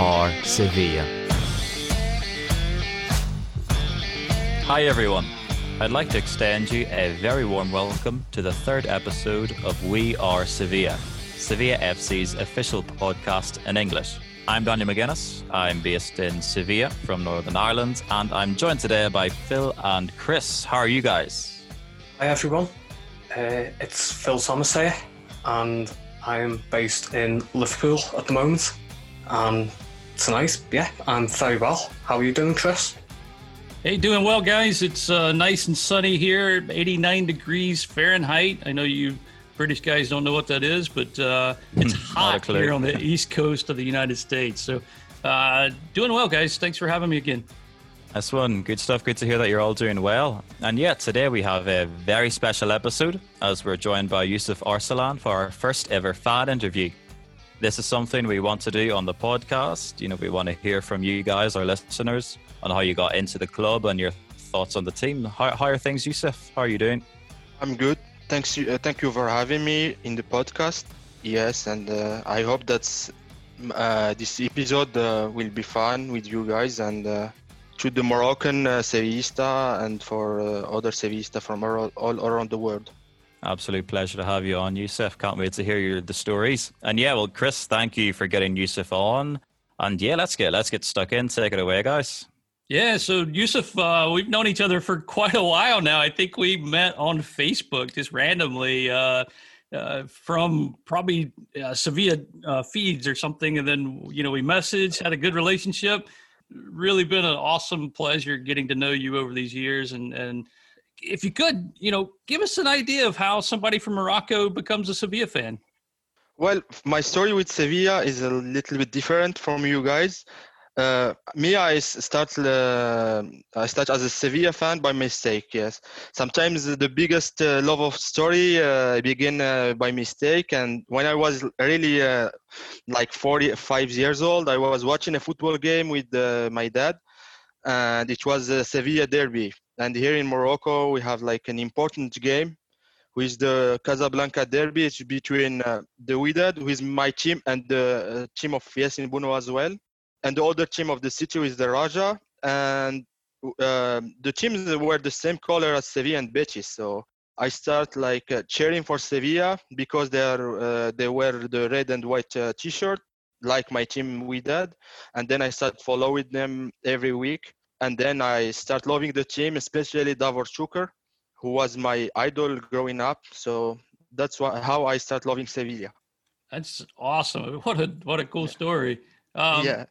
are Sevilla. Hi, everyone. I'd like to extend you a very warm welcome to the third episode of We Are Sevilla, Sevilla FC's official podcast in English. I'm Daniel McGuinness. I'm based in Sevilla from Northern Ireland, and I'm joined today by Phil and Chris. How are you guys? Hi, everyone. Uh, it's Phil Thomas here, and I'm based in Liverpool at the moment. And tonight, yeah, I'm very well. How are you doing, Chris? Hey, doing well, guys. It's uh, nice and sunny here, 89 degrees Fahrenheit. I know you British guys don't know what that is, but uh, it's hot here on the east coast of the United States. So, uh, doing well, guys. Thanks for having me again. That's one. Good stuff. Good to hear that you're all doing well. And yeah, today we have a very special episode as we're joined by Yusuf Arslan for our first ever fan interview. This is something we want to do on the podcast. You know, we want to hear from you guys, our listeners, on how you got into the club and your thoughts on the team. How, how are things, Yusuf? How are you doing? I'm good. Thanks. Uh, thank you for having me in the podcast. Yes, and uh, I hope that uh, this episode uh, will be fun with you guys and uh, to the Moroccan uh, Sevillista and for other Sevista from all, all around the world. Absolute pleasure to have you on, Yusuf. Can't wait to hear your the stories. And yeah, well, Chris, thank you for getting Yusuf on. And yeah, let's get let's get stuck in. Take it away, guys. Yeah, so Yusuf, uh, we've known each other for quite a while now. I think we met on Facebook just randomly uh, uh, from probably uh, Sevilla uh, feeds or something, and then you know we messaged, had a good relationship really been an awesome pleasure getting to know you over these years and and if you could you know give us an idea of how somebody from morocco becomes a sevilla fan well my story with sevilla is a little bit different from you guys uh, me, I start uh, I start as a Sevilla fan by mistake. Yes, sometimes the biggest uh, love of story uh, begin uh, by mistake. And when I was really uh, like 45 years old, I was watching a football game with my dad, and it was a Sevilla derby. And here in Morocco, we have like an important game, is the Casablanca derby. It's between the Wydad, who is my team, and the team of Yacine Bounou as well and the other team of the city is the Raja, and uh, the teams were the same color as Sevilla and Betis. So I start like uh, cheering for Sevilla because they are uh, they wear the red and white uh, T-shirt like my team Wydad, and then I start following them every week, and then I start loving the team, especially Davor Šuker, who was my idol growing up. So that's why, how I start loving Sevilla. That's awesome! What a what a cool yeah. story. Um, yeah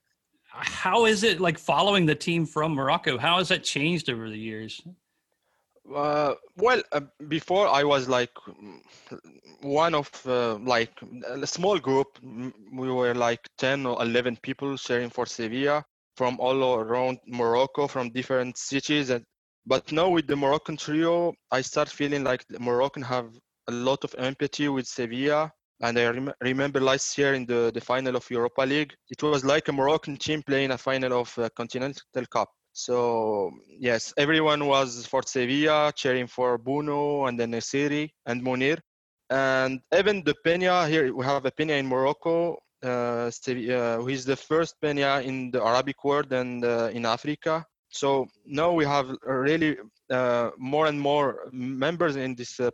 how is it like following the team from Morocco? How has that changed over the years? Uh, well, uh, before I was like one of uh, like a small group. We were like ten or eleven people sharing for Sevilla from all around Morocco, from different cities. And but now with the Moroccan trio, I start feeling like Moroccan have a lot of empathy with Sevilla and I rem- remember last year in the, the final of Europa League, it was like a Moroccan team playing a final of a Continental Cup. So yes, everyone was for Sevilla, cheering for Bounou and then Nesyri and Munir. And even the Peña here, we have a Peña in Morocco, uh, uh, who is the first Peña in the Arabic world and uh, in Africa. So now we have really uh, more and more members in this uh,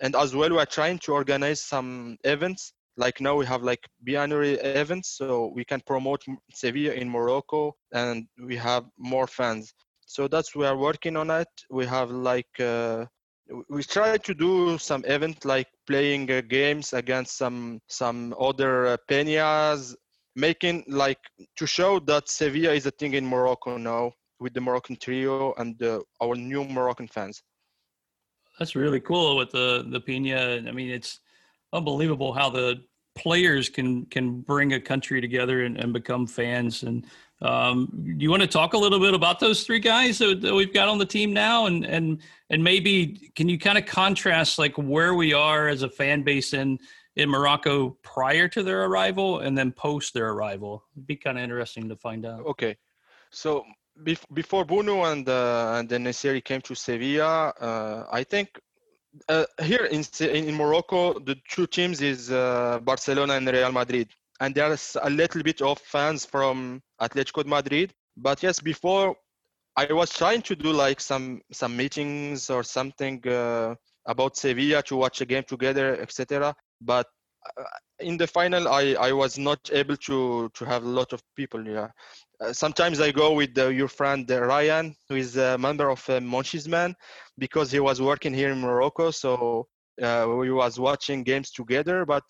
and as well we're trying to organize some events. Like now we have like biannuary events. So we can promote sevilla in morocco and we have more fans. So that's we are working on it. We have like we try to do some event like playing uh, games against some some other uh, peñas making like to show that sevilla is a thing in morocco now with the moroccan trio and uh, our new moroccan fans that's really cool with the the Peña. I mean, it's unbelievable how the players can can bring a country together and, and become fans. And um, you want to talk a little bit about those three guys that, that we've got on the team now, and and and maybe can you kind of contrast like where we are as a fan base in in Morocco prior to their arrival and then post their arrival? It'd be kind of interesting to find out. Okay, so before Bruno and uh, and then came to Sevilla, uh, I think uh, here in in Morocco the two teams is uh, Barcelona and Real Madrid, and there's a little bit of fans from Atletico Madrid. But yes, before I was trying to do like some some meetings or something uh, about Sevilla to watch a game together, etc. But uh, in the final, I, I was not able to to have a lot of people. Yeah, uh, sometimes I go with uh, your friend uh, Ryan, who is a member of uh, Monchi's Men, because he was working here in Morocco. So uh, we was watching games together, but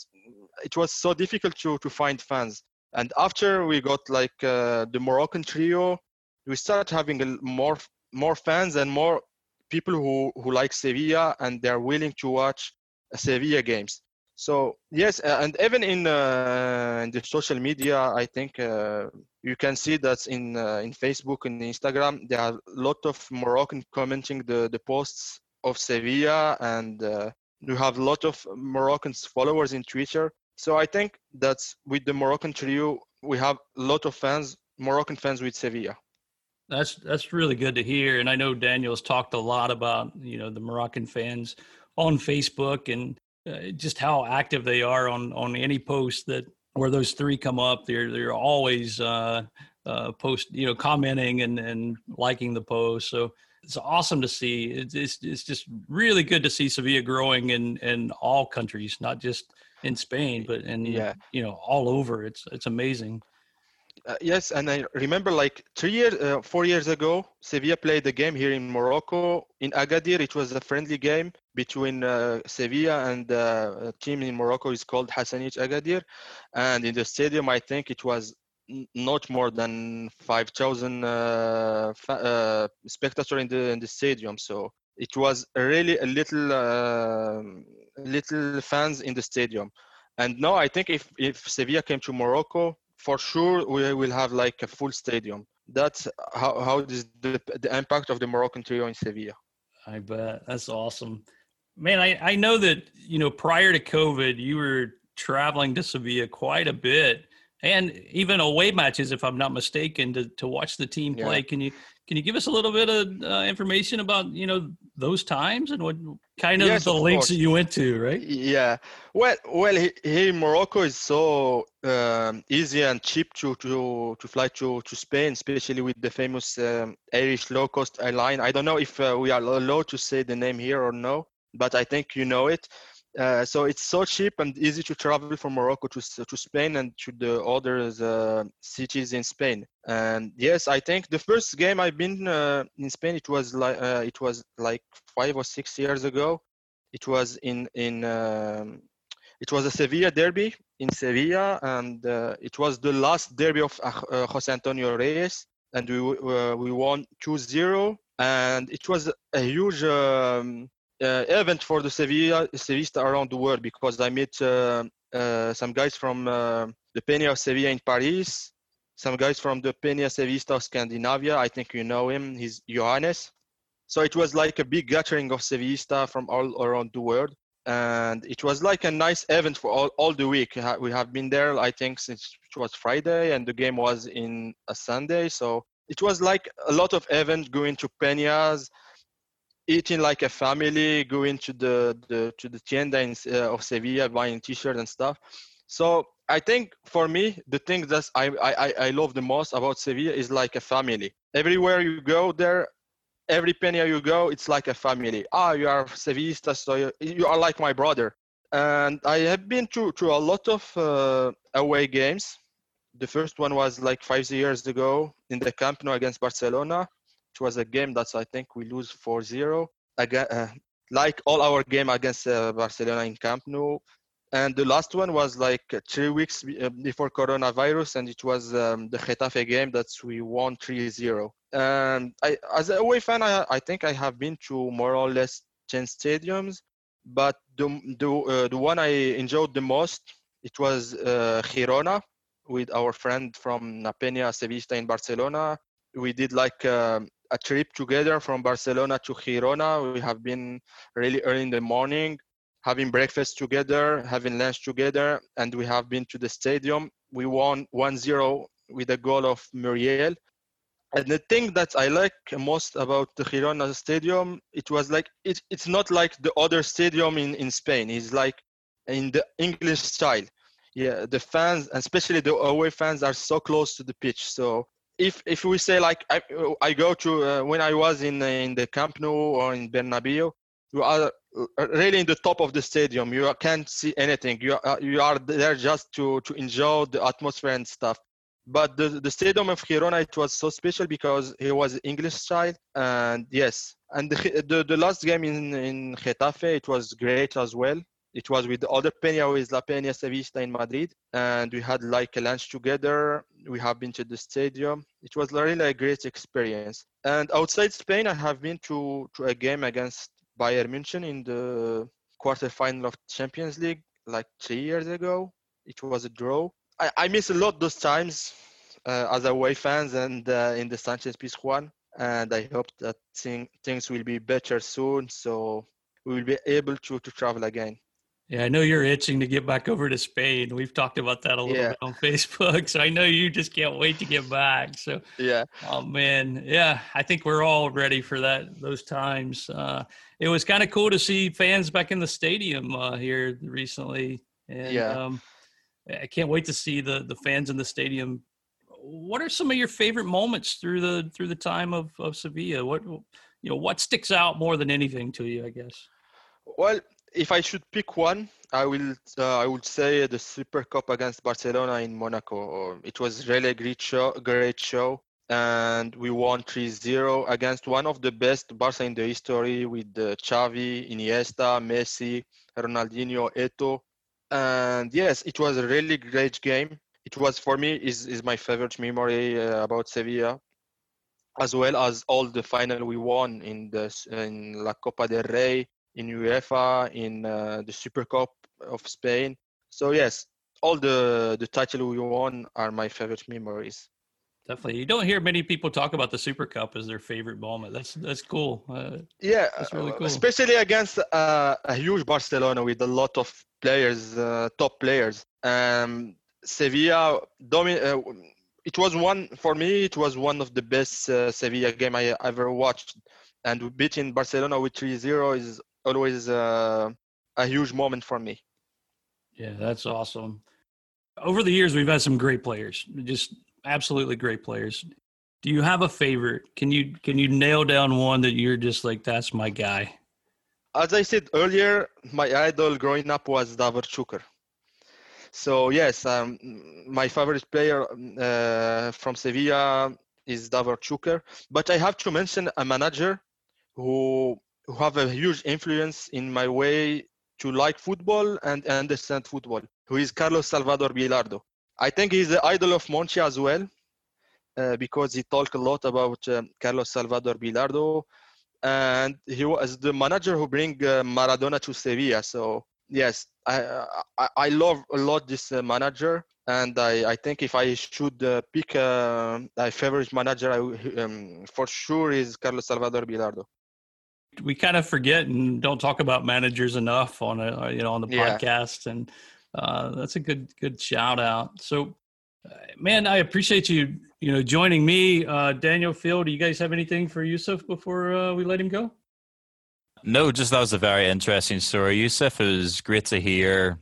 it was so difficult to to find fans. And after we got like uh, the Moroccan trio, we started having more more fans and more people who who like Sevilla and they're willing to watch Sevilla games. So yes, and even in, uh, in the social media, I think uh, you can see that in uh, in Facebook and Instagram there are a lot of Moroccan commenting the the posts of Sevilla, and uh, you have a lot of Moroccan followers in Twitter. So I think that with the Moroccan trio, we have a lot of fans, Moroccan fans with Sevilla. That's that's really good to hear, and I know Daniel's talked a lot about you know the Moroccan fans on Facebook and uh, just how active they are on on any post that where those three come up. They're they're always uh, uh, post you know commenting and and liking the post. So it's awesome to see. It's, it's it's just really good to see Sevilla growing in in all countries, not just in Spain, but and yeah. you know all over. It's it's amazing. Uh, yes, and I remember like three years, uh, four years ago, Sevilla played a game here in Morocco in Agadir. It was a friendly game between uh, Sevilla and uh, a team in Morocco is called Hassaniyet Agadir, and in the stadium, I think it was not more than 5,000 uh, uh, spectators in the in the stadium. So it was really a little um, little fans in the stadium. And now I think if if Sevilla came to Morocco, for sure we will have like a full stadium. That's how how is the the impact of the Moroccan trio in Sevilla. I bet that's awesome, man. I I know that you know prior to COVID, you were traveling to Sevilla quite a bit and even away matches, if I'm not mistaken, to, to watch the team play. Yeah. Can you can you give us a little bit of uh, information about you know those times and what kind of yes, the of links course. that you went to, right? Yeah. Well, well, here in Morocco is so um, easy and cheap to to to fly to to Spain, especially with the famous um, Irish low cost airline. I don't know if uh, we are allowed to say the name here or no, but I think you know it. Uh, so it's so cheap and easy to travel from Morocco to to Spain and to the other uh, cities in Spain. And yes, I think the first game I've been uh, in Spain it was like uh, it was like five or six years ago. It was in in um, it was a Sevilla derby in Sevilla, and uh, it was the last derby of Jose Antonio Reyes, and we we won 2-0 and it was a huge um, uh, event for the Sevilla Sevillista around the world because I met uh, uh, some guys from the Peña Sevilla in Paris, some guys from the Peña Sevillista of Scandinavia. I think you know him. He's Johannes. So it was like a big gathering of Sevillista from all around the world. And it was like a nice event for all, all the week. We have been there, I think, since it was Friday, and the game was in a Sunday. So it was like a lot of events going to Peñas, eating like a family, going to the, the to the tienda in, uh, of Sevilla, buying t-shirts and stuff. So I think for me, the thing that I, I, I love the most about Sevilla is like a family. Everywhere you go there, every Peña you go, it's like a family. Ah, you are Sevillista, so you, you are like my brother. And I have been to, to a lot of uh, away games. The first one was like five years ago in the Camp Nou against Barcelona. It was a game that I think we lose 4-0. Again, uh, like all our game against uh, Barcelona in Camp Nou. And the last one was like three weeks uh, before coronavirus, and it was um, the Getafe game that we won 3-0. And I, as a away fan, I, I think I have been to more or less 10 stadiums, but the the, uh, the one I enjoyed the most it was uh, Girona with our friend from La Peña Sevilla in Barcelona. We did like um, a trip together from Barcelona to Girona. We have been really early in the morning, having breakfast together, having lunch together, and we have been to the stadium. We won 1-0 with a goal of Muriel. And the thing that I like most about the Girona stadium, it was like it, it's not like the other stadium in, in Spain. It's like in the English style. yeah, the fans, especially the away fans, are so close to the pitch. So if if we say like I I go to uh, when I was in in the Camp Nou or in Bernabeu, you are uh, really in the top of the stadium. You can't see anything. You are you are there just to to enjoy the atmosphere and stuff. But the the stadium of Girona it was so special because he was English child and yes, and the the, the last game in in Getafe it was great as well it was with the other Peña with La Peña Sevilla in Madrid, and we had like a lunch together. We have been to the stadium. It was really a great experience. And outside Spain, I have been to, to a game against Bayern München in the quarterfinal of Champions League like three years ago. It was a draw. I, I miss a lot those times uh, as away fans and uh, in the Sanchez Pizjuan. And I hope that thing, things will be better soon. So we will be able to, to travel again. Yeah, I know you're itching to get back over to Spain. We've talked about that a little yeah. bit on Facebook. So I know you just can't wait to get back. So yeah. Oh man, yeah. I think we're all ready for that. Those times. Uh, it was kind of cool to see fans back in the stadium uh, here recently. And, yeah. Um, I can't wait to see the the fans in the stadium. What are some of your favorite moments through the through the time of of Sevilla? What you know, what sticks out more than anything to you? I guess. Well, if I should pick one, I will uh, I would say the Super Cup against Barcelona in Monaco. It was really a great show, great show, and we won 3-0 against one of the best Barca in the history with uh, Xavi, Iniesta, Messi, Ronaldinho, Eto'o, and yes, it was a really great game. It was for me is is my favorite memory uh, about Sevilla, as well as all the final we won in the in La Copa del Rey in UEFA, in uh, the Super Cup of Spain. So yes, all the the title we won are my favorite memories. Definitely, you don't hear many people talk about the Super Cup as their favorite moment. That's that's cool. Uh, yeah, that's really cool. Especially against uh, a huge Barcelona with a lot of players, uh, top players. Um, Sevilla, domi- uh, it was one for me. It was one of the best uh, Sevilla game I ever watched, and beating Barcelona with 3-0 is always uh, a huge moment for me. Yeah, that's awesome. Over the years, we've had some great players, just absolutely great players. Do you have a favorite? Can you can you nail down one that you're just like that's my guy? As I said earlier, my idol growing up was Davor Šuker. So yes, um, my favorite player uh, from Sevilla is Davor Šuker. But I have to mention a manager who who have a huge influence in my way to like football and understand football, who is Carlos Salvador Bilardo. I think he's the idol of Monchi as well, uh, because he talked a lot about um, Carlos Salvador Bilardo, and he was the manager who bring uh, Maradona to Sevilla. So yes, I, I, I love a lot this uh, manager, and I, I think if I should uh, pick uh, a favorite manager, I, um, for sure is Carlos Salvador Bilardo we kind of forget and don't talk about managers enough on a you know on the yeah. podcast and uh, that's a good good shout out. So uh, man i appreciate you you know joining me. Uh, daniel phil do you guys have anything for yusuf before uh, we let him go? No just that was a very interesting story. Yusuf it was great to hear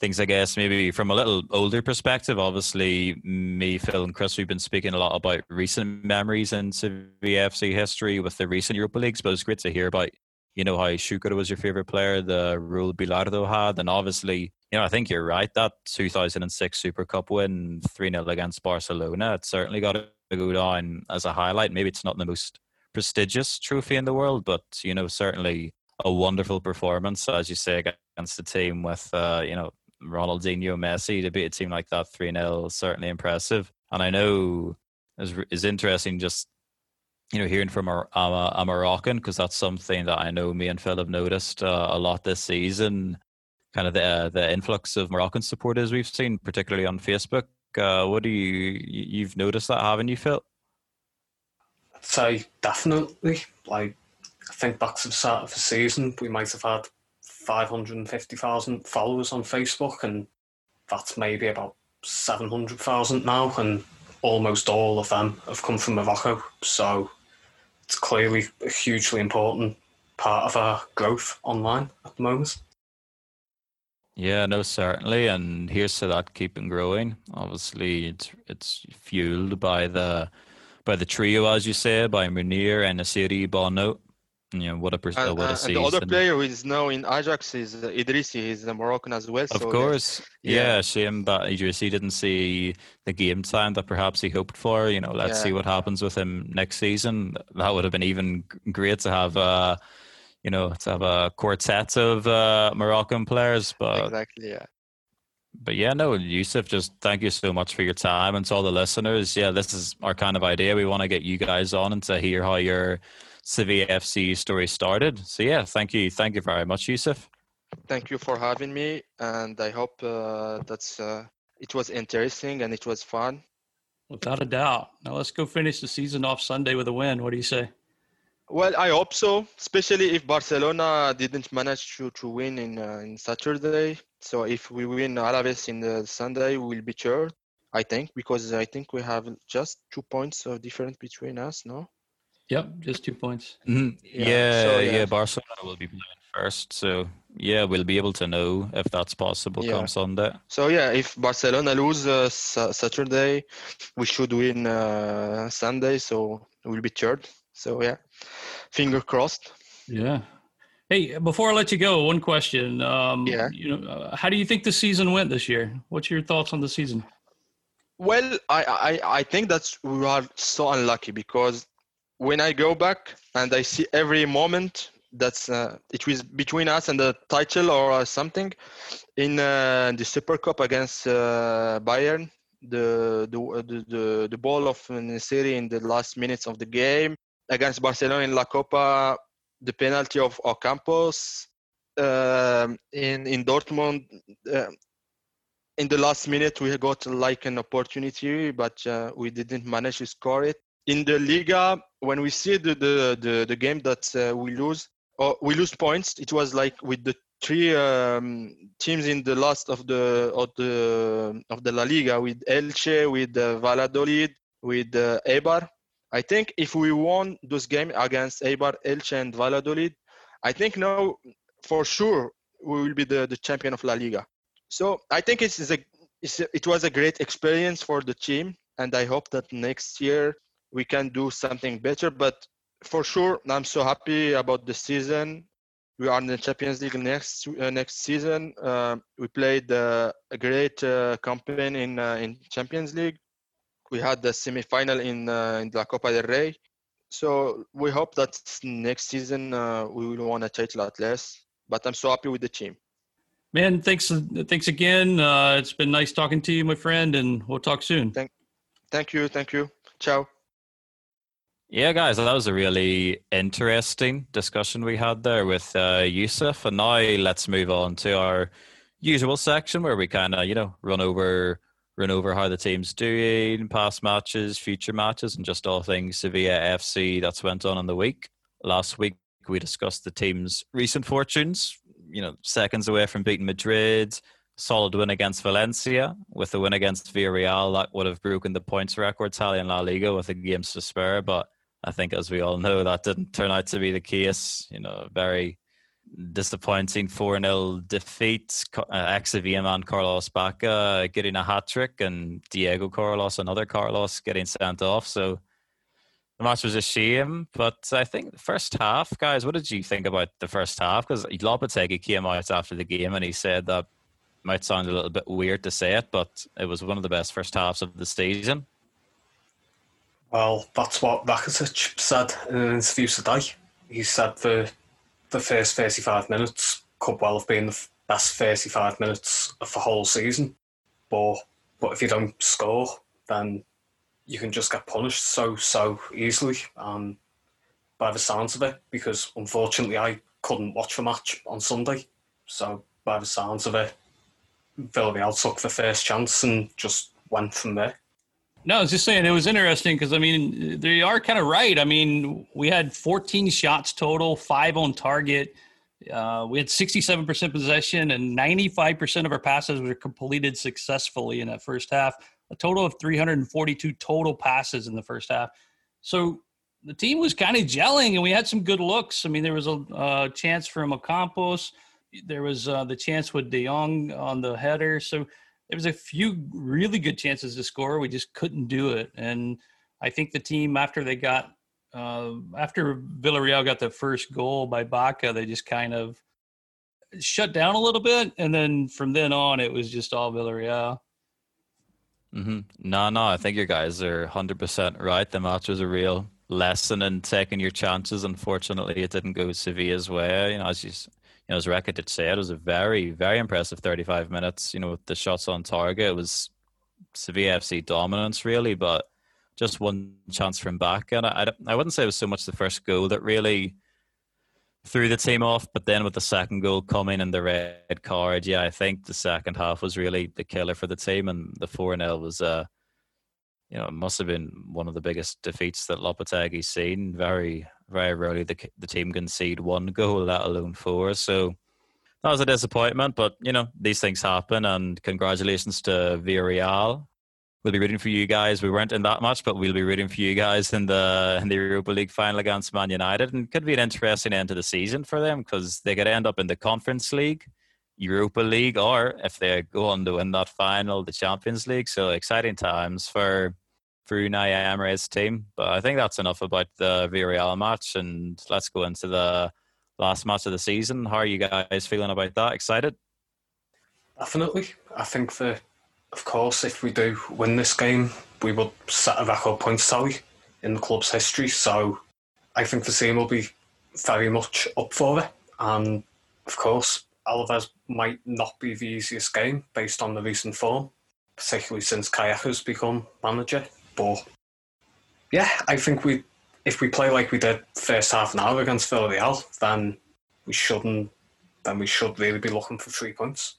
things, I guess, maybe from a little older perspective. Obviously, me, Phil, and Chris, we've been speaking a lot about recent memories in Sevilla FC history with the recent Europa Leagues, but it's great to hear about, you know, how Šuker was your favorite player, the role Bilardo had, and obviously, you know, I think you're right. That 2006 Super Cup win, 3 0 against Barcelona, it certainly got to go down as a highlight. Maybe it's not the most prestigious trophy in the world, but, you know, certainly a wonderful performance, as you say, against the team with, uh, you know, Ronaldinho, Messi to beat a team like that 3 0 certainly impressive. And I know is is interesting just you know hearing from a, a, a Moroccan because that's something that I know me and Phil have noticed uh, a lot this season. Kind of the uh, the influx of Moroccan supporters we've seen, particularly on Facebook. Uh, what do you you've noticed that, haven't you, Phil? I'd say definitely. Like I think back to the start of the season, we might have had 550,000 followers on Facebook, and that's maybe about 700,000 now, and almost all of them have come from Morocco. So it's clearly a hugely important part of our growth online at the moment. Yeah, no, certainly, and here's to that keeping growing. Obviously, it's it's fueled by the by the trio, as you say, by Munir and Asiri Bono. Know what a pers- And, what a uh, and the other player who is now in Ajax is uh, Idrissi. He's a Moroccan as well. Of so course, yeah. yeah. Shame that Idrissi didn't see the game time that perhaps he hoped for. You know, let's Yeah. see what happens with him next season. That would have been even great to have. Uh, you know, to have a quartet of uh, Moroccan players, but exactly. Yeah. but yeah, no, Yusuf, just thank you so much for your time and to all the listeners. Yeah, this is our kind of idea. We want to get you guys on and to hear how your Sevilla FC story started. So yeah, thank you, thank you very much, Yusuf. Thank you for having me, and I hope uh, that's uh, it was interesting and it was fun. Without a doubt. Now let's go finish the season off Sunday with a win. What do you say? Well, I hope so, especially if Barcelona didn't manage to, to win in uh, in Saturday. So if we win Alaves in the Sunday, we will be sure, I think because I think we have just two points of difference between us. No. Yep, just two points. Mhm. Yeah, Yeah, so, yeah, yeah. Barcelona will be playing first. So yeah, we'll be able to know if that's possible Yeah. come Sunday. So yeah, if Barcelona lose uh, Sa- Saturday, we should win uh, Sunday. So we'll be third. So yeah, finger crossed. Yeah. Hey, before I let you go, one question. Um, Yeah. You know, uh, how do you think the season went this year? What's your thoughts on the season? Well, I, I, I think that's we are so unlucky because when I go back and I see every moment that's uh, it was between us and the title or uh, something in uh, the Super Cup against uh, Bayern, the the, the the the ball of Nesyri in the last minutes of the game against Barcelona in La Copa, the penalty of Ocampos um, in in Dortmund. Uh, in the last minute we got like an opportunity but uh, we didn't manage to score it in the liga when we see the the the, the game that uh, we lose or we lose points it was like with the three um, teams in the last of the of the of the la liga with elche with uh, valladolid with uh, eibar. I think if we won those games against eibar elche and valladolid i think now for sure we will be the, the champion of la liga. So I think it's, a, it's a, it was a great experience for the team, and I hope that next year we can do something better. But for sure, I'm so happy about the season. We are in the Champions League next uh, next season. Uh, we played uh, a great uh, campaign in uh, in Champions League. We had the semi-final in uh, in La Copa del Rey. So we hope that next season uh, we will win a title at least. But I'm so happy with the team. Man, thanks thanks again. Uh, it's been nice talking to you, my friend, and we'll talk soon. Thank you, thank you. Ciao. Yeah, guys, that was a really interesting discussion we had there with uh, Yusuf. And now let's move on to our usual section where we kind of, you know, run over run over how the team's doing, past matches, future matches, and just all things Sevilla FC that's went on in the week. Last week we discussed the team's recent fortunes. You know, seconds away from beating Madrid, solid win against Valencia. With the win against Villarreal, that would have broken the points record tally in La Liga with the games to spare. But I think, as we all know, that didn't turn out to be the case. You know, very disappointing 4 0 defeat. Uh, Ex Sevilla man Carlos Bacca getting a hat trick, and Diego Carlos, another Carlos, getting sent off. So the match was a shame. But I think the first half, guys, what did you think about the first half? Because Lopetegui came out after the game and he said that might sound a little bit weird to say it, but it was one of the best first halves of the season. Well, that's what Rakitic said in an interview today. He said the the first 35 minutes could well have been the best 35 minutes of the whole season. But but if you don't score, then you can just get punished so so easily. And by the sounds of it, because unfortunately I couldn't watch the match on Sunday, so by the sounds of it, Villarreal took the first chance and just went from there. No, I was just saying it was interesting because I mean they are kind of right. I mean we had 14 shots total, five on target. Uh, we had 67% possession and 95% of our passes were completed successfully in that first half. A total of 342 total passes in the first half. So the team was kind of gelling and we had some good looks. I mean there was a uh, chance from Ocampos. There was uh, the chance with De Jong on the header. So there was a few really good chances to score. We just couldn't do it. And I think the team after they got uh, after Villarreal got the first goal by Bacca, they just kind of shut down a little bit, and then from then on, it was just all Villarreal. Mm-hmm. No, no, I think you guys are hundred percent right. The match was a real lesson in taking your chances. Unfortunately, it didn't go Sevilla's way. You know, as you know, as Rakitic say, it was a very, very impressive thirty-five minutes. You know, with the shots on target, it was Sevilla FC dominance really, but just one chance from back, and I, I wouldn't say it was so much the first goal that really threw the team off, but then with the second goal coming and the red card, yeah, I think the second half was really the killer for the team, and the four 0 was, uh, you know, it must have been one of the biggest defeats that Lopetegui's seen. Very, very rarely the the team concede one goal, let alone four. So that was a disappointment, but you know these things happen, and congratulations to Villarreal we'll be rooting for you guys. We weren't in that match, but we'll be rooting for you guys in the in the Europa League final against Man United, and could be an interesting end to the season for them because they could end up in the Conference League, Europa League, or if they go on to win that final, the Champions League. So exciting times for for Unai Emery's team. But I think that's enough about the Villarreal match, and let's go into the last match of the season. How are you guys feeling about that? Excited? Definitely. I think the of course, if we do win this game, we will set a record points tally in the club's history. So I think the team will be very much up for it. And of course, Alaves might not be the easiest game based on the recent form, particularly since has become manager. But yeah, I think we if we play like we did first half an hour against Villarreal, then we shouldn't then we should really be looking for three points.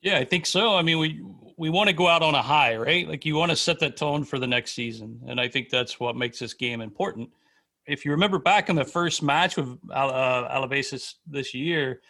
Yeah, I think so. I mean, we we want to go out on a high, right? Like you want to set that tone for the next season, and I think that's what makes this game important. If you remember back in the first match with uh, this year,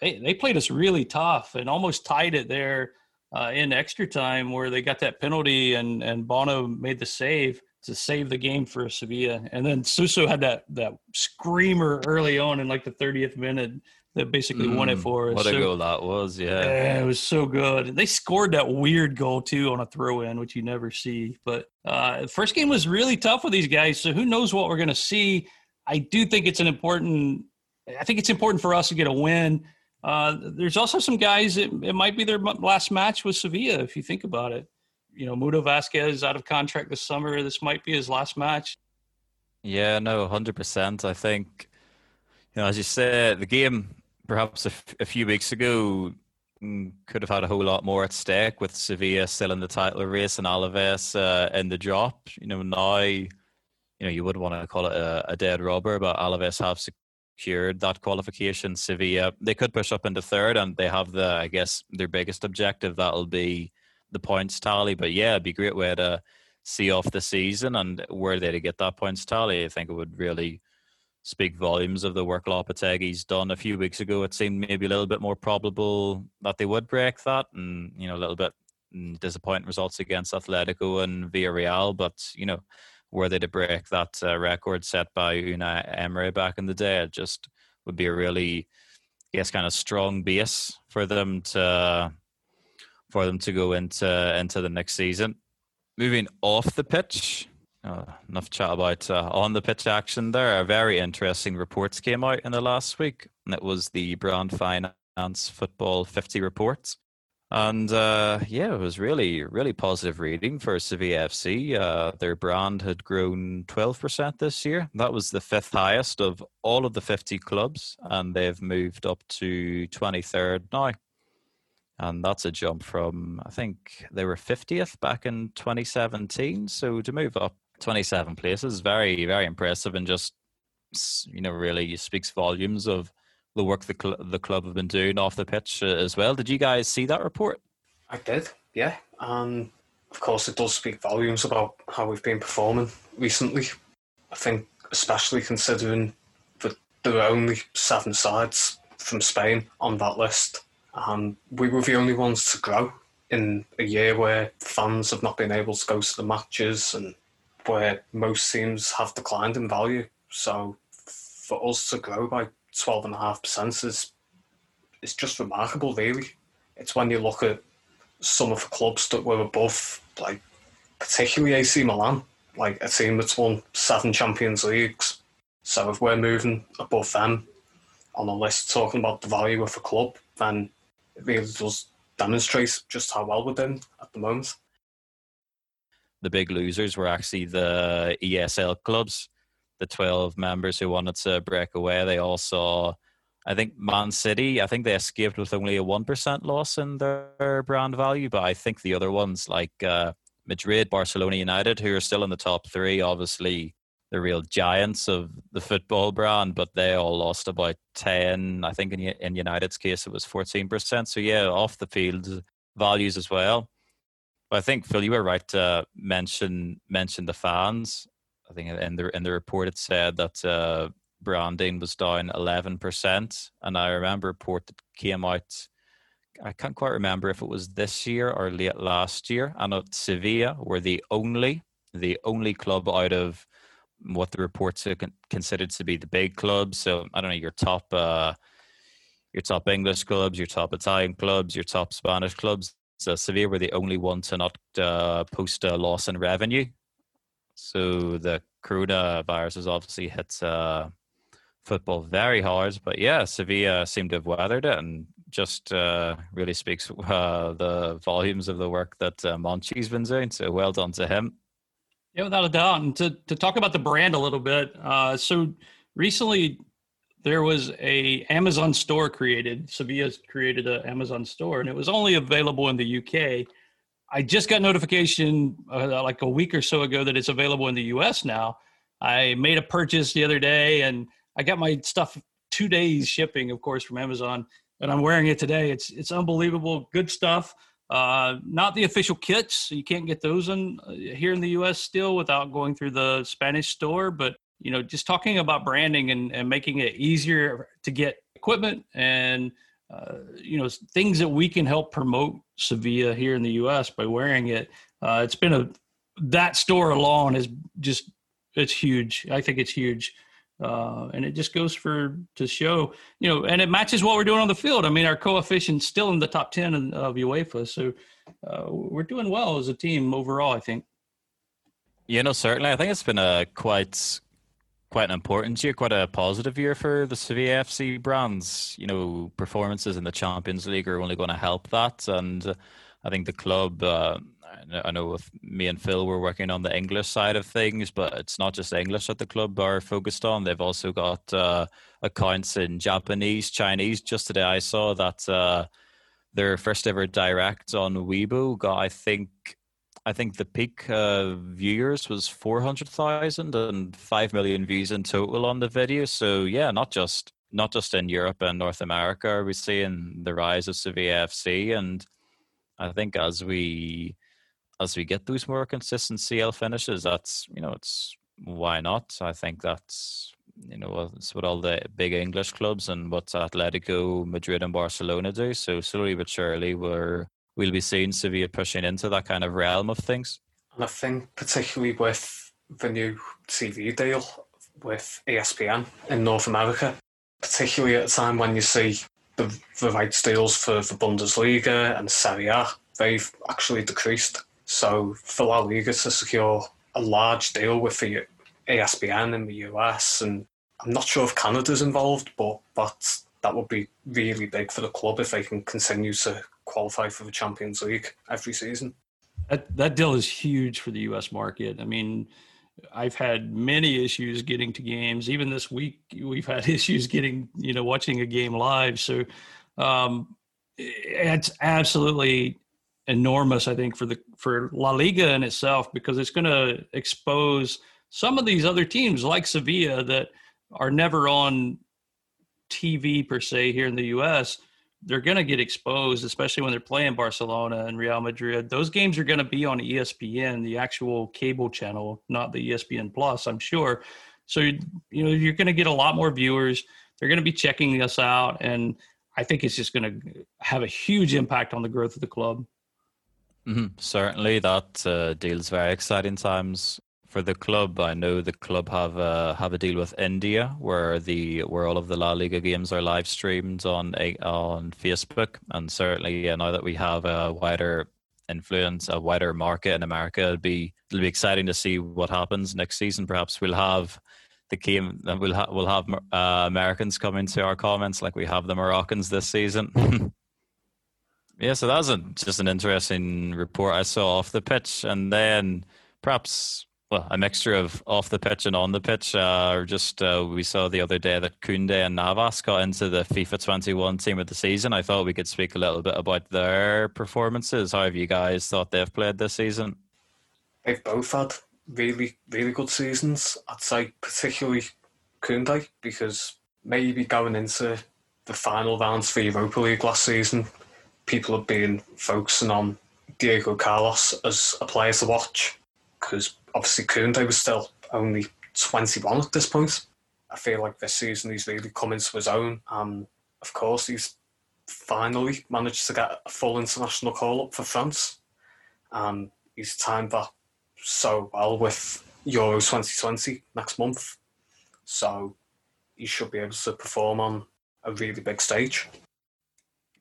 they they played us really tough and almost tied it there uh, in extra time, where they got that penalty and and Bono made the save to save the game for Sevilla, and then Suso had that that screamer early on in like the 30th minute that basically mm, won it mm, for us. What a so, goal that was, yeah. yeah. It was so good. They scored that weird goal too on a throw in, which you never see. But uh, first game was really tough with these guys. So who knows what we're going to see? I do think it's an important. I think it's important for us to get a win. Uh, there's also some guys. It, it might be their last match with Sevilla, if you think about it. You know, Mudo Vázquez out of contract this summer. This might be his last match. Yeah, no, hundred percent. I think, you know, as you said, the game perhaps a, f- a few weeks ago mm, could have had a whole lot more at stake with Sevilla still in the title race and Alaves uh, in the drop. You know, now, you know, you would want to call it a, a, dead rubber, but Alaves have secured that qualification. Sevilla, they could push up into third and they have the, I guess, their biggest objective. That'll be the points tally. But yeah, it'd be a great way to see off the season and were they to get that points tally, I think it would really speak volumes of the work Lopetegui's done a few weeks ago. It seemed maybe a little bit more probable that they would break that, and you know a little bit disappointing results against Atletico and Villarreal. But you know, were they to break that uh, record set by Unai Emery back in the day, it just would be a really, guess, kind of strong base for them to for them to go into into the next season. Moving off the pitch, uh, enough chat about uh, on the pitch action there. A very interesting reports came out in the last week, and it was the Brand Finance Football 50 reports. And uh, yeah, it was really, really positive reading for Sevilla FC. Uh, their brand had grown 12% this year. That was the fifth highest of all of the 50 clubs, and they've moved up to 23rd now and that's a jump from I think they were 50th back in 2017. So to move up 27 places. Very, very impressive, and just you know really speaks volumes of the work the cl- the club have been doing off the pitch uh, as well. Did you guys see that report? I did, yeah. And of course, it does speak volumes about how we've been performing recently. I think, especially considering that there are only seven sides from Spain on that list, and we were the only ones to grow in a year where fans have not been able to go to the matches and where most teams have declined in value. So for us to grow by 12.5% is is just remarkable, really. It's when you look at some of the clubs that were above, like particularly AC Milan, like a team that's won seven Champions Leagues. So if we're moving above them on the list, talking about the value of the club, then it really does demonstrate just how well we're doing at the moment. The big losers were actually the ESL clubs, the 12 members who wanted to break away. They all saw, I think, Man City, I think they escaped with only a 1% loss in their brand value, but I think the other ones like uh, Madrid, Barcelona United, who are still in the top three, obviously the real giants of the football brand, but they all lost about 10. I think in, in United's case, it was 14%. So, yeah, off the field values as well. I think, Phil, you were right to mention, mention the fans. I think in the, in the report it said that uh, branding was down 11%. And I remember a report that came out I can't quite remember if it was this year or late last year. And know Sevilla were the only, the only club out of what the reports are considered to be the big clubs. So I don't know your top, uh, your top English clubs, your top Italian clubs, your top Spanish clubs. So Sevilla were the only one to not uh, post a loss in revenue. So the coronavirus has obviously hit uh, football very hard. But yeah, Sevilla seemed to have weathered it and just uh, really speaks uh, the volumes of the work that uh, Monchi's been doing. So well done to him. Yeah, without a doubt. And to, to talk about the brand a little bit, uh, so recently there was a Amazon store created. Sevilla's created an Amazon store, and it was only available in the UK. I just got notification uh, like a week or so ago that it's available in the US now. I made a purchase the other day, and I got my stuff two days shipping, of course, from Amazon and I'm wearing it today. It's it's unbelievable, good stuff. Uh, not the official kits, you can't get those in uh, here in the U.S. still without going through the Spanish store. But you know, just talking about branding and, and making it easier to get equipment and uh, you know things that we can help promote Sevilla here in the U.S. by wearing it. Uh, it's been a that store alone is just it's huge. I think it's huge. Uh, and it just goes for to show, you know, and it matches what we're doing on the field. I mean, our coefficient's still in the top ten of UEFA, so uh, we're doing well as a team overall. I think. You know, certainly, I think it's been a quite quite an important year, quite a positive year for the Sevilla FC brands. You know, performances in the Champions League are only going to help that, and I think the club. Uh, I know with me and Phil we're working on the English side of things, but it's not just English that the club are focused on. They've also got uh, accounts in Japanese, Chinese. Just today I saw that uh, their first ever direct on Weibo got, I think, I think the peak uh, viewers was 400,000 and 5 million views in total on the video. So yeah, not just not just in Europe and North America are we seeing the rise of Sevilla FC and I think as we as we get those more consistent CL finishes, that's you know it's why not? I think that's you know it's what all the big English clubs and what Atletico Madrid and Barcelona do. So slowly but surely, we're we'll be seeing Sevilla pushing into that kind of realm of things. And I think particularly with the new TV deal with ESPN in North America, particularly at a time when you see the, the rights deals for the Bundesliga and Serie A, they've actually decreased. So for La Liga to secure a large deal with the ESPN in the US, and I'm not sure if Canada's involved, but but that would be really big for the club if they can continue to qualify for the Champions League every season. That that deal is huge for the U.S. market. I mean, I've had many issues getting to games. Even this week, we've had issues getting you know watching a game live. So um, it's absolutely enormous, I think, for the for La Liga in itself because it's going to expose some of these other teams like Sevilla that are never on TV per se here in the U.S. They're going to get exposed, especially when they're playing Barcelona and Real Madrid. Those games are going to be on ESPN, the actual cable channel, not the ESPN Plus, I'm sure. So you know you're going to get a lot more viewers. They're going to be checking us out, and I think it's just going to have a huge impact on the growth of the club. Mm-hmm. Certainly, that uh, deals very exciting times for the club, I know the club have a have a deal with India where the where all of the La Liga games are live streamed on a, on Facebook, and certainly yeah, now that we have a wider influence, a wider market in America, it'll be it'll be exciting to see what happens next season. Perhaps we'll have the game, we'll ha- we'll have uh, Americans come into our comments like we have the Moroccans this season. yeah, so that was a, just an interesting report I saw off the pitch, and then perhaps well, a mixture of off the pitch and on the pitch. Uh, just uh, we saw the other day that Koundé and Navas got into the FIFA 21 team of the season. I thought we could speak a little bit about their performances. How have you guys thought they've played this season? They've both had really, really good seasons. I'd say particularly Koundé because maybe going into the final rounds for Europa League last season, people have been focusing on Diego Carlos as a player to watch because obviously Koundé was still only 21 at this point. I feel like this season he's really come into his own, and of course he's finally managed to get a full international call up for France, and he's timed that so well with Euro 2020 next month, so he should be able to perform on a really big stage.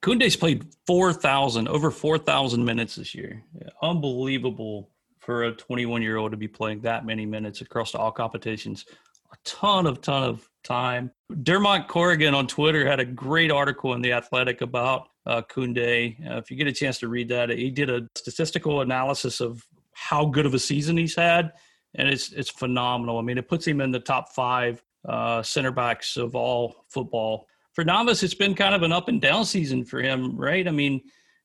Koundé's played 4,000, over 4,000 minutes this year. Unbelievable for a 21 year old to be playing that many minutes across all competitions. A ton of ton of time. Dermot Corrigan on Twitter had a great article in the Athletic about uh, Koundé. Uh, if you get a chance to read that, he did a statistical analysis of how good of a season he's had, and it's it's phenomenal. I mean, it puts him in the top five uh, center backs of all football. For Navas, it's been kind of an up and down season for him, right? I mean,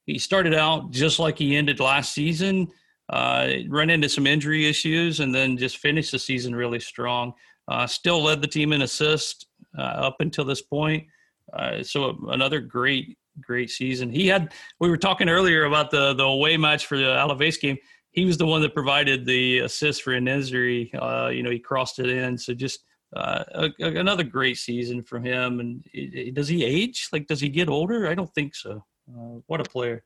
he started out just like he ended last season uh, run into some injury issues, and then just finished the season really strong. Uh, still led the team in assists uh, up until this point. Uh, so another great, great season. He had. We were talking earlier about the the away match for the Alaves game. He was the one that provided the assist for En-Nesyri. Uh, you know, he crossed it in. So just uh, a, another great season from him. And it, it, does he age? Like, does he get older? I don't think so. what a player!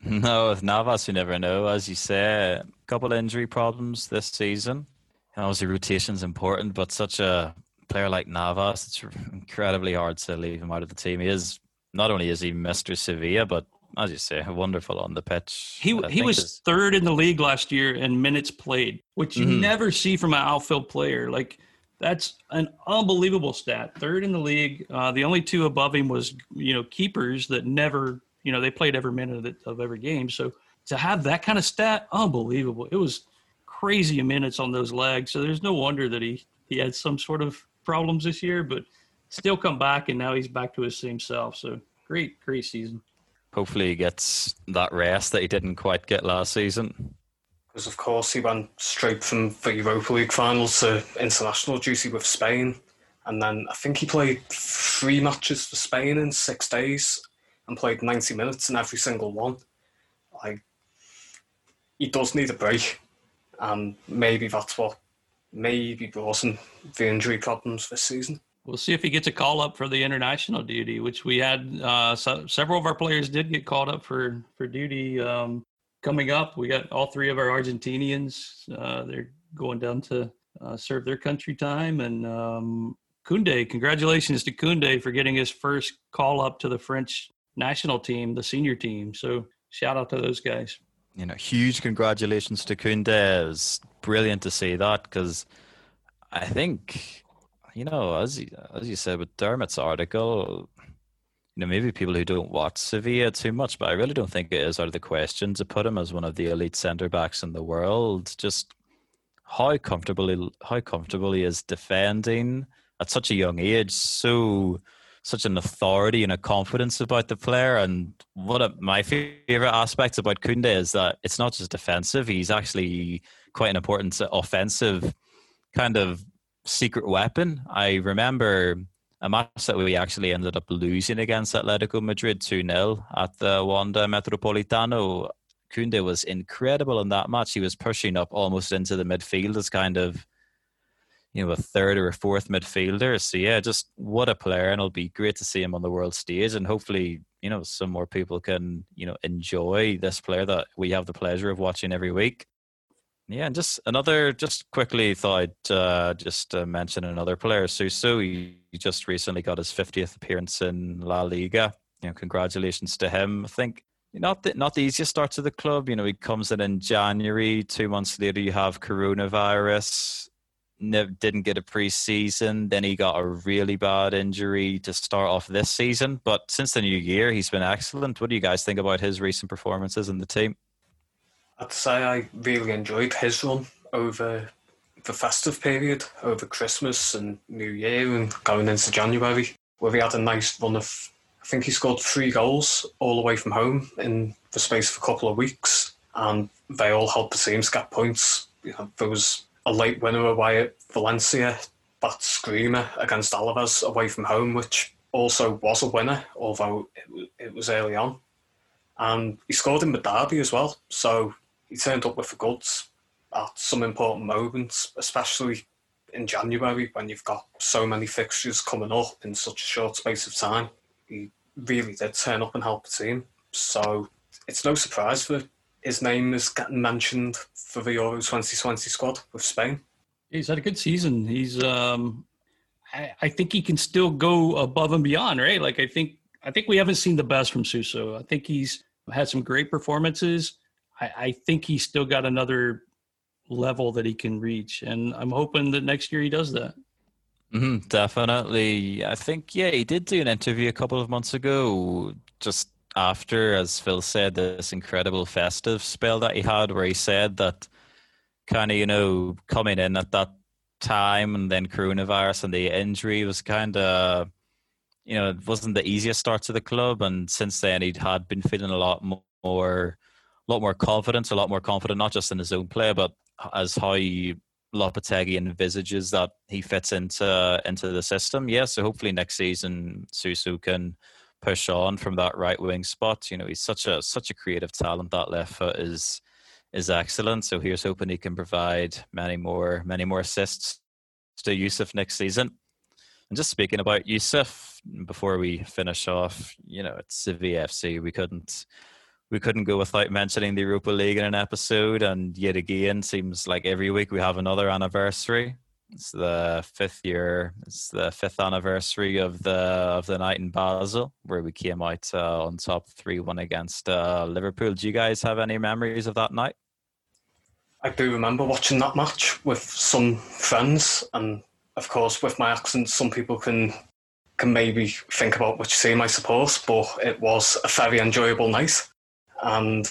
No, with Navas, you never know. As you say, a couple of injury problems this season. And obviously, rotation's important, but such a player like Navas, it's incredibly hard to leave him out of the team. He is not only is he Mr. Sevilla, but as you say, wonderful on the pitch. He he was is... third in the league last year in minutes played, which you mm-hmm. never see from an outfield player. Like that's an unbelievable stat. Third in the league. Uh, the only two above him was you know keepers that never you know, they played every minute of every game. So to have that kind of stat, unbelievable. It was crazy minutes on those legs. So there's no wonder that he, he had some sort of problems this year, but still come back and now he's back to his same self. So great, great season. Hopefully he gets that rest that he didn't quite get last season. Because of course he went straight from the Europa League finals to international duty with Spain. And then I think he played three matches for Spain in six days and played 90 minutes in every single one. Like, he does need a break, and maybe that's what maybe brought him the injury problems this season. We'll see if he gets a call up for the international duty, which we had. Uh, so several of our players did get called up for for duty um, coming up. We got all three of our Argentinians. Uh, they're going down to uh, serve their country time, and um, Koundé. Congratulations to Koundé for getting his first call up to the French national team, the senior team. So shout out to those guys. You know, huge congratulations to Koundé. It was brilliant to see that because I think, you know, as as you said with Dermot's article, you know, maybe people who don't watch Sevilla too much, but I really don't think it is out of the question to put him as one of the elite centre backs in the world. Just how comfortable he, how comfortable he is defending at such a young age. So such an authority and a confidence about the player. And one of my favorite aspects about Koundé is that it's not just defensive; he's actually quite an important offensive kind of secret weapon. I remember a match that we actually ended up losing against Atletico Madrid 2 0 at the Wanda Metropolitano. Koundé was incredible in that match. He was pushing up almost into the midfield as kind of you know a third or a fourth midfielder. So yeah, just what a player, and it'll be great to see him on the world stage, and hopefully you know some more people can you know enjoy this player that we have the pleasure of watching every week. Yeah, and just another, just quickly thought I'd uh, just uh, mention another player, Suso. He, he just recently got his 50th appearance in La Liga. You know, congratulations to him. I think not the, not the easiest start to the club. You know, he comes in in January. Two months later, you have coronavirus. Didn't get a preseason. Then he got a really bad injury to start off this season. But since the new year, he's been excellent. What do you guys think about his recent performances in the team? I'd say I really enjoyed his run over the festive period, over Christmas and New Year and going into January, where he had a nice run of, I think he scored three goals all away from home in the space of a couple of weeks, and they all helped the team get points. You know, there was a late winner away at Valencia, that screamer against Alaves away from home, which also was a winner, although it, it was early on. And he scored in the derby as well, so he turned up with the goods at some important moments, especially in January when you've got so many fixtures coming up in such a short space of time. He really did turn up and help the team. So it's no surprise that his name is getting mentioned for the Euro 2020 squad with Spain. He's had a good season. He's, um, I, I think he can still go above and beyond, right? Like I think, I think we haven't seen the best from Suso. I think he's had some great performances. I, I think he's still got another level that he can reach, and I'm hoping that next year he does that. Mm-hmm, definitely. I think, yeah, he did do an interview a couple of months ago, just after, as Phil said, this incredible festive spell that he had, where he said that kind of, you know, coming in at that time and then coronavirus and the injury was kind of, you know, it wasn't the easiest start to the club. And since then, he had been feeling a lot more a lot more confidence, a lot more confident, not just in his own play, but as how Lopetegui envisages that he fits into into the system. Yeah, so hopefully next season Suso can push on from that right wing spot. You know, he's such a such a creative talent. That left foot is is excellent. So here's hoping he can provide many more many more assists to Yusuf next season. And just speaking about Yusuf, before we finish off, you know, it's Sevilla FC. We couldn't we couldn't go without mentioning the Europa League in an episode, and yet again, seems like every week we have another anniversary. It's the fifth year. It's the fifth anniversary of the of the night in Basel, where we came out uh, on top three one against uh, Liverpool. Do you guys have any memories of that night? I do remember watching that match with some friends, and of course, with my accent, some people can can maybe think about which team I support, but it was a very enjoyable night. And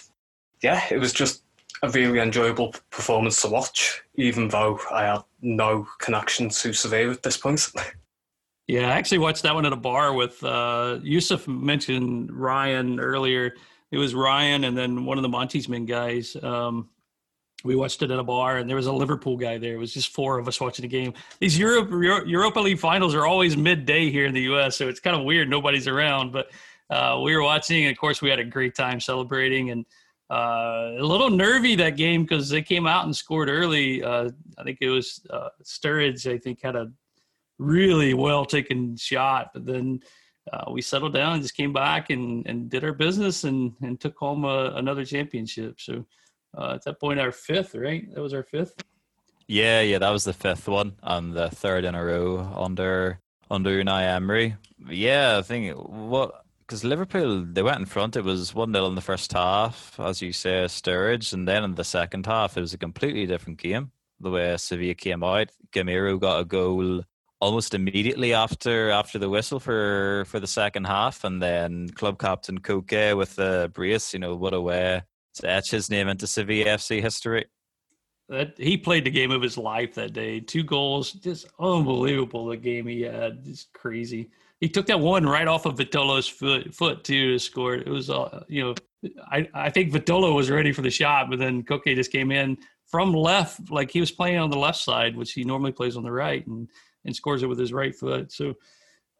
yeah, it was just a really enjoyable performance to watch, even though I had no connection to Sevilla at this point. Yeah, I actually watched that one at a bar with uh, Yusuf mentioned Ryan earlier. It was Ryan and then one of the Monchi's Men guys. Um, we watched it at a bar, and there was a Liverpool guy there. It was just four of us watching the game. These Europe Europa League finals are always midday here in the U.S., so it's kind of weird. Nobody's around, but uh, we were watching, and of course, we had a great time celebrating. And uh, a little nervy that game because they came out and scored early. Uh, I think it was uh, Sturridge. I think had a really well taken shot, but then uh, we settled down and just came back and, and did our business and and took home a, another championship. So uh, at that point, our fifth, right? That was our fifth. Yeah, yeah, that was the fifth one and the third in a row under under Unai Emery. Yeah, I think what because Liverpool they went in front. It was one 0 in the first half, as you say, Sturridge, and then in the second half, it was a completely different game. The way Sevilla came out, Gameiro got a goal almost immediately after after the whistle for for the second half, and then club captain Coke with the brace. You know what a way to etch his name into Sevilla FC history. That he played the game of his life that day. Two goals, just unbelievable. The game he had, just crazy he took that one right off of Vitolo's foot foot too to score. It was uh, you know I I think Vitolo was ready for the shot, but then Coke just came in from left like he was playing on the left side, which he normally plays on the right, and and scores it with his right foot. So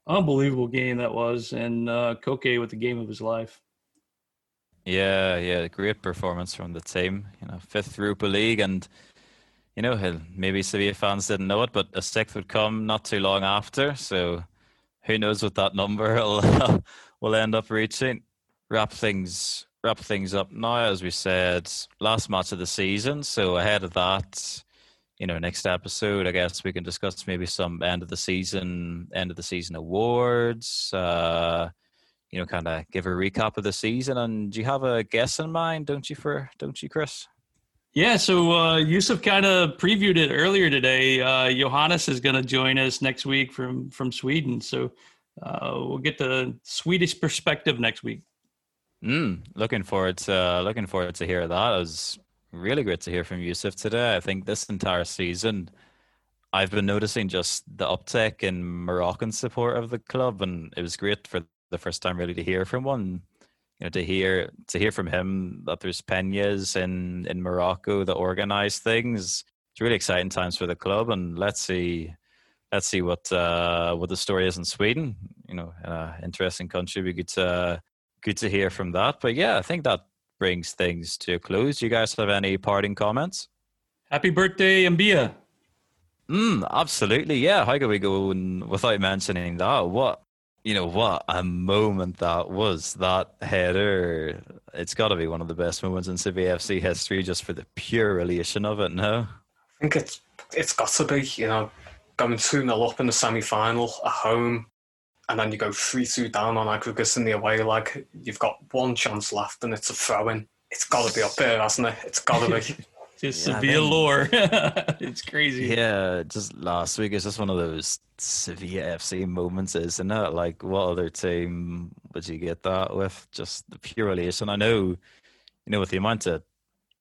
unbelievable game that was, and uh, Coke with the game of his life. Yeah, yeah, great performance from the team. You know, fifth Europa League, and you know maybe Sevilla fans didn't know it, but a sixth would come not too long after. So who knows what that number will will end up reaching. Wrap things wrap things up now. As we said, last match of the season. So ahead of that, you know, next episode, I guess we can discuss maybe some end of the season, end of the season awards. Uh, you know, kind of give a recap of the season. And do you have a guess in mind? Don't you, for don't you, Chris? Yeah, so uh, Yusuf kind of previewed it earlier today. Uh, Johannes is going to join us next week from from Sweden, so uh, we'll get the Swedish perspective next week. Mm, looking forward to looking forward to hear that. It was really great to hear from Yusuf today. I think this entire season, I've been noticing just the uptick in Moroccan support of the club, and it was great for the first time really to hear from one. You know, to hear to hear from him that there's peñas in in Morocco that organize things. It's really exciting times for the club, and let's see let's see what uh, what the story is in Sweden. You know, uh, interesting country. We get to good to hear from that. But yeah, I think that brings things to a close. Do you guys have any parting comments? Happy birthday, Mbia. Mm, absolutely. Yeah. How could we go without mentioning that? What you know, what a moment that was. That header. It's got to be one of the best moments in Sevilla FC history, just for the pure relation of it. No, I think it's it's got to be. You know, going two 0 up in the semi final at home and then you go 3 2 down on aggregates in the away leg, you've got one chance left and it's a throw in. It's got to be up there, hasn't it? It's got to be. just yeah, Sevilla lore. it's crazy. Yeah, just last week, it's just one of those Sevilla FC moments, isn't it? Like, what other team would you get that with? Just the pure elation. I know, you know, with the amount of,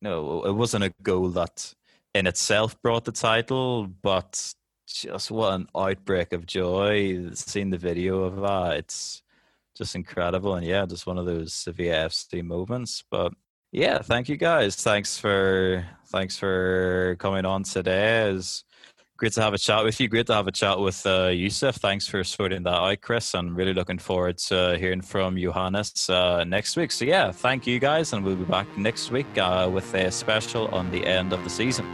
you know, it wasn't a goal that in itself brought the title, but just what an outbreak of joy. Seeing the video of that, it's just incredible. And yeah, just one of those Sevilla FC moments. But yeah, thank you guys. Thanks for thanks for coming on today. It's great to have a chat with you. Great to have a chat with uh, Yusuf. Thanks for sorting that out, Chris. I'm really looking forward to hearing from Johannes uh, next week. So yeah, thank you guys, and we'll be back next week uh, with a special on the end of the season.